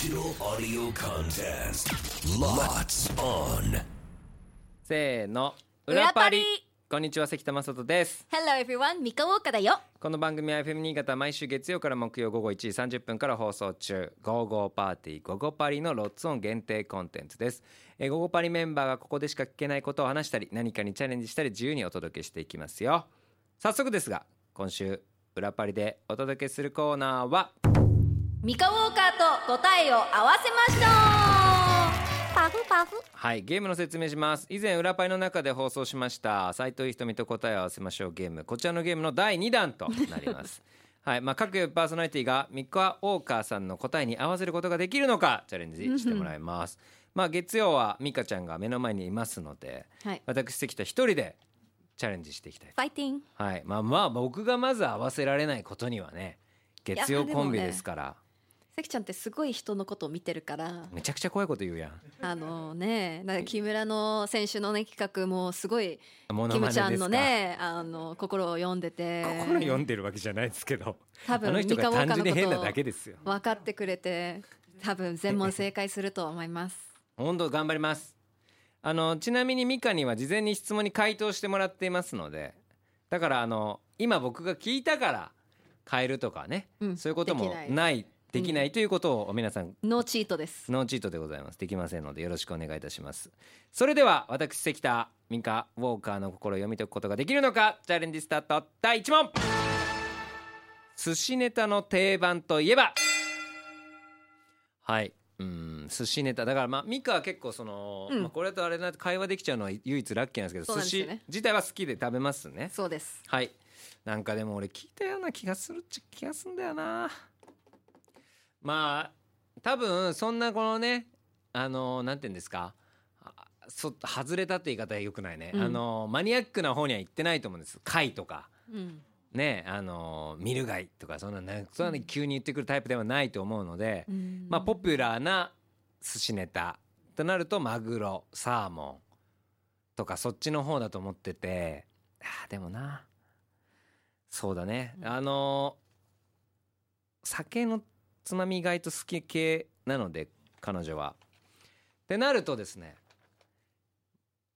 Digital audio contest. Lots on. せーの。裏パリこんにちは関田正人です。Hello everyone. ミカウォーカだよ。この番組は FM 新潟毎週月曜から木曜午後1時30分から放送中「ゴーゴーパーティーゴゴパリ」のロッツオン限定コンテンツです。えーゴゴパリメンバーがここでしか聞けないことを話したり何かにチャレンジしたり自由にお届けしていきますよ。早速ですが今週裏パリでお届けするコーナーはミカウォーカーと答えを合わせましょう。パフパフ。はいゲームの説明します。以前裏パリの中で放送しました。斉藤ひとみと答えを合わせましょうゲーム。こちらのゲームの第2弾となります。はいまあ、各パーソナリティがミカ・ウォーカーさんの答えに合わせることができるのかチャレンジしてもらいます。まあ月曜はミカちゃんが目の前にいますのではい。私関田一人でチャレンジしていきたいファイティングはい。まあまあ僕がまず合わせられないことにはね月曜コンビですから関ちゃんってすごい人のことを見てるから。めちゃくちゃ怖いこと言うやん。あのねなんか木村の選手のね企画もすごいキムちゃんのねあの心を読んでて。心読んでるわけじゃないですけど。多分あの人が単純に変なだけでですよ。分かってくれて多分全問正解すると思います。本当頑張ります。あのちなみにミカには事前に質問に回答してもらっていますのでだからあの今僕が聞いたから変えるとかね、うんそういうこともないできないということを皆さんノーチートです。ノーチートでございます。できませんのでよろしくお願いいたします。それでは私関田ミカウォーカーの心を読み解くことができるのかチャレンジスタート第1問。寿司ネタの定番といえば？はい。うん寿司ネタ。だからまあミカは結構その、うん。まあ、これとあれな会話できちゃうのは唯一ラッキーなんですけそど寿司自体は好きで食べますね。そうです。はい。なんかでも俺聞いたような気がするっちゃ気がすんだよなまあ多分そんなこのねあのなんて言うんですかあそ外れたって言い方はよくないね、うん。あのマニアックな方には行ってないと思うんです。貝とか。うん。ねあのミル貝とかそんなねそんなに急に言ってくるタイプではないと思うので、うん。まあポピュラーな寿司ネタとなるとマグロサーモンとかそっちの方だと思っててあーでもな。そうだね、うん。あの酒のつまみ意外と好き系なので彼女は。ってなるとですね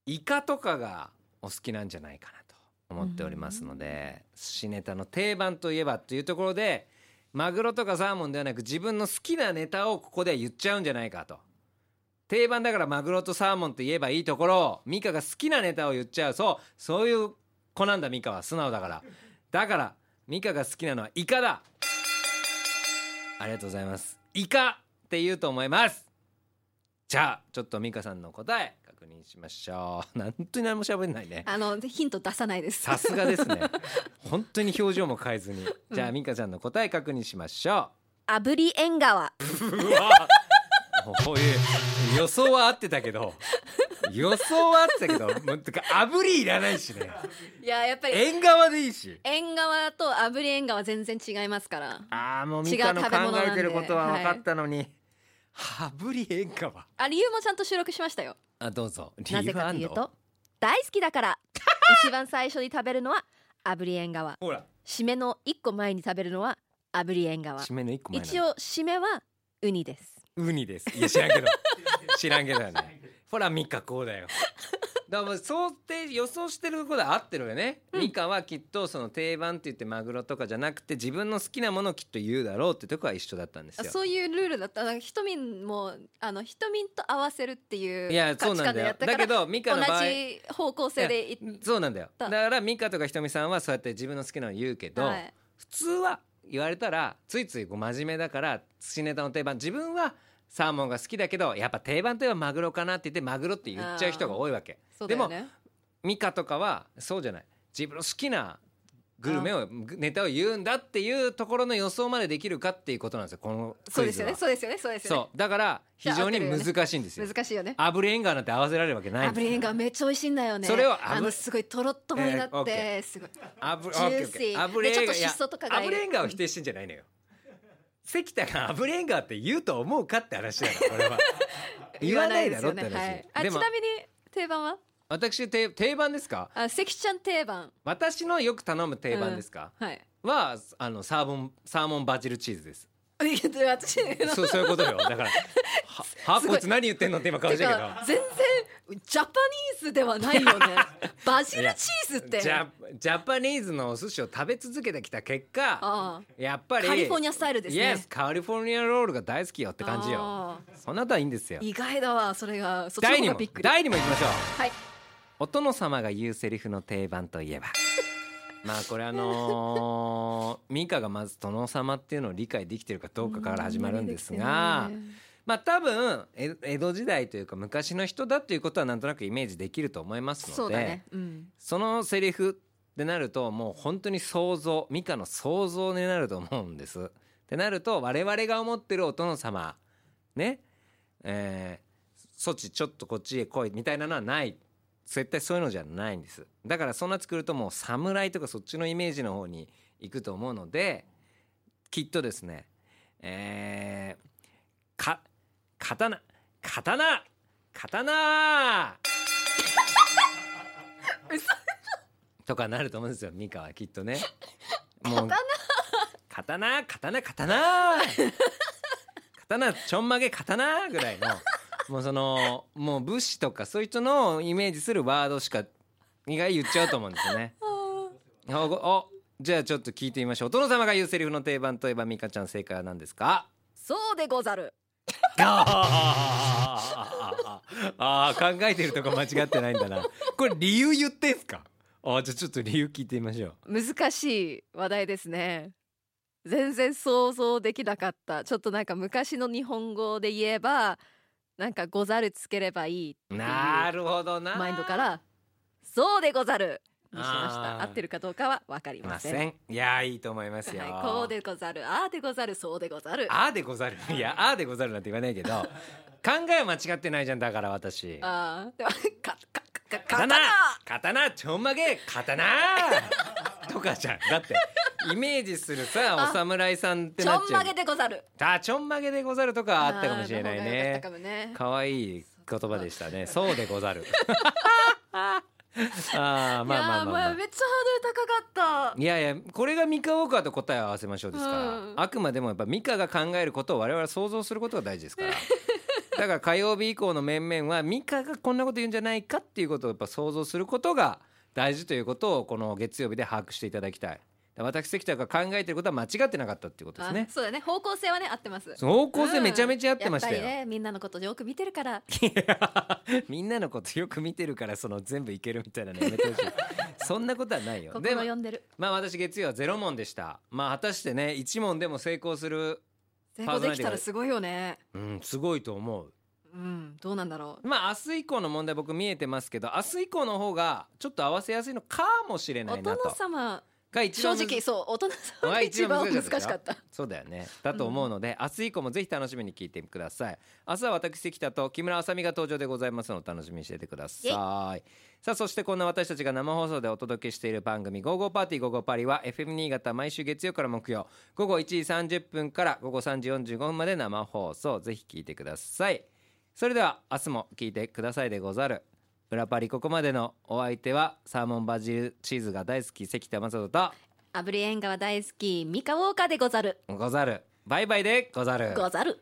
イカとかがお好きなんじゃないかなと思っておりますので、寿司ネタの定番といえばというところでマグロとかサーモンではなく自分の好きなネタをここで言っちゃうんじゃないかと。定番だからマグロとサーモンと言えばいいところをミカが好きなネタを言っちゃう。そうそういう子なんだミカは。素直だから。だからミカが好きなのはイカだありがとうございます。イカって言うと思います。じゃあちょっとミカさんの答え確認しましょう。本当に何も喋んないね。あのヒント出さないです。さすがですね。本当に表情も変えずに。じゃあミカちゃんの答え確認しましょ炙り縁側。ううわ予想は合ってたけど予想は合ってたけど もうてか炙りいらないしね。いややっぱり縁側でいいし。縁側と炙り縁側全然違いますから。ああもうミカの考えてることは分かったのに、炙り縁側。あ理由もちゃんと収録しましたよ。あどうぞ。理なぜかというと大好きだから。一番最初に食べるのは炙り縁側。ほら。締めの一個前に食べるのは炙り縁側。締めの一個前一応締めはウニです。ウニです。いや知らんけど。知らんけどねほらミカこうだよ。だから想定予想してることは合ってるよね、うん。ミカはきっとその定番って言ってマグロとかじゃなくて自分の好きなものをきっと言うだろうってとこは一緒だったんですよ。あそういうルールだった。なんかひとみんもあのひとみんと合わせるっていう価値観でやったからだけどミカの場合同じ方向性でいそうなんだよ。ただからミカとかひとみさんはそうやって自分の好きなの言うけど、はい。普通は言われたらついついこう真面目だから寿司ネタの定番。自分はサーモンが好きだけどやっぱ定番といえばマグロかなって言ってマグロって言っちゃう人が多いわけ。でもミカとかはそうじゃない。自分の好きなグルメをネタを言うんだっていうところの予想までできるかっていうことなんですよ。このそうですよね。そうですよね。そうですよね。そう。だから非常に難しいんですよ。難しいよね。炙り縁側なんて合わせられるわけない炙り縁側めっちゃ美味しいんだよね。それを炙あのすごいとろっともになっえーすごい。炙ジューシー。炙りでちょっと縁側いやしそとかがいる。炙り縁側を否定してんじゃないのよ関田が炙り縁側って言うと思うかって話だよこれは。言わないだろって話、はい、あちなみに定番は？私定定番ですか？あ関ちゃん定番。私のよく頼む定番ですか、はい。はあのサーモンサーモンバジルチーズです私そうそういうことよ。だから ははすごいこいつ何言ってんのって今顔しててるけどか全然ジャパニーズではないよね。バジルチーズって。ジャジャパニーズのお寿司を食べ続けてきた結果やっぱりカリフォルニアスタイルですね。Yes カリフォルニアロールが大好きよって感じよ。あそんなことはいいんですよ。意外だわそれが。そっちの第2問方がびっくり。第2問いきましょう。はい。お殿様が言うセリフの定番といえばまあこれあのー、ミカがまず殿様っていうのを理解できてるかどうかから始まるんですがまあ多分え江戸時代というか昔の人だっていうことはなんとなくイメージできると思いますのでね。うん。そのセリフってなるともう本当に想像ミカの想像になると思うんです。ってなると我々が思ってるお殿様ねえー、そっちちょっとこっちへ来いみたいなのはない絶対そういうのじゃないんです。だからそんな作るともう侍とかそっちのイメージの方に行くと思うのできっとですねえー、か刀刀刀とかなると思うんですよミカはきっとね。もう刀刀刀刀ちょんまげ刀ぐらいの もうそのもう武士とかそういう人のイメージするワードしか意外言っちゃうと思うんですよね。おおじゃあちょっと聞いてみましょう。お殿様が言うセリフの定番といえばミカちゃん正解は何ですか？そうでござる。あーあー考えてるとこ間違ってないんだな。これ理由言ってんすか？あーじゃあちょっと理由聞いてみましょう。難しい話題ですね。全然想像できなかった。ちょっとなんか昔の日本語で言えばなんかござるつければいいっていうなるほどな。マインドからそうでござるにしました。合ってるかどうかはわかりまません。せんいやーいいと思いますよ、はい、こうでござるああでござるそうでござる。あーでござる。いやあーでござるなんて言わないけど 考えは間違ってないじゃんだから私。あーでもかかか刀！刀！ちょんまげ刀！とかじゃん。だってイメージするさあお侍さんってちなっちゃう。ょんまげでござる。あちょんまげでござるとかあったかもしれないあーの方が良かっねたかもね。可愛い言葉でしたね。そうでござる。あーまあまあまあ、いやーまあもうめっちゃハードル高かった。いやいやこれがミカウォーカーと答えを合わせましょうですから、うん。あくまでもやっぱミカが考えることを我々は想像することが大事ですから。だから火曜日以降の面々はミカがこんなこと言うんじゃないかっていうことをやっぱ想像することが大事ということをこの月曜日で把握していただきたい私関田が考えてることは間違ってなかったっていうことですね。あそうだね。方向性はね合ってます。方向性めちゃめちゃ合ってましたよ、うんやっぱりねみんなのことよく見てるから。みんなのことよく見てるからその全部いけるみたいなのやめてほしい。そんなことはないよ。心でも読んでる。まあ私月曜はゼロ問でした。まあ果たしてね一問でも成功する成功できたらすごいよね。うんすごいと思う。うんどうなんだろう。まあ明日以降の問題僕見えてますけど明日以降の方がちょっと合わせやすいのかもしれないなと。殿様が一正直そう大人さんが一番難しかった。そうだよね。だと思うので、明日以降もぜひ楽しみに聞いてください。明日は私関田と木村あさみが登場でございますのでお楽しみにしていてください。さあそしてこんな私たちが生放送でお届けしている番組「ゴーゴーパーティーゴーゴーパリ」は FM 新潟毎週月曜から木曜午後1時30分から午後3時45分まで生放送。ぜひ聞いてください。それでは明日も聞いてくださいでござる裏パリここまでのお相手はサーモンバジルチーズが大好き関田正人と炙り縁側大好きミカウォーカーでござる。ござる。バイバイでござる。ござる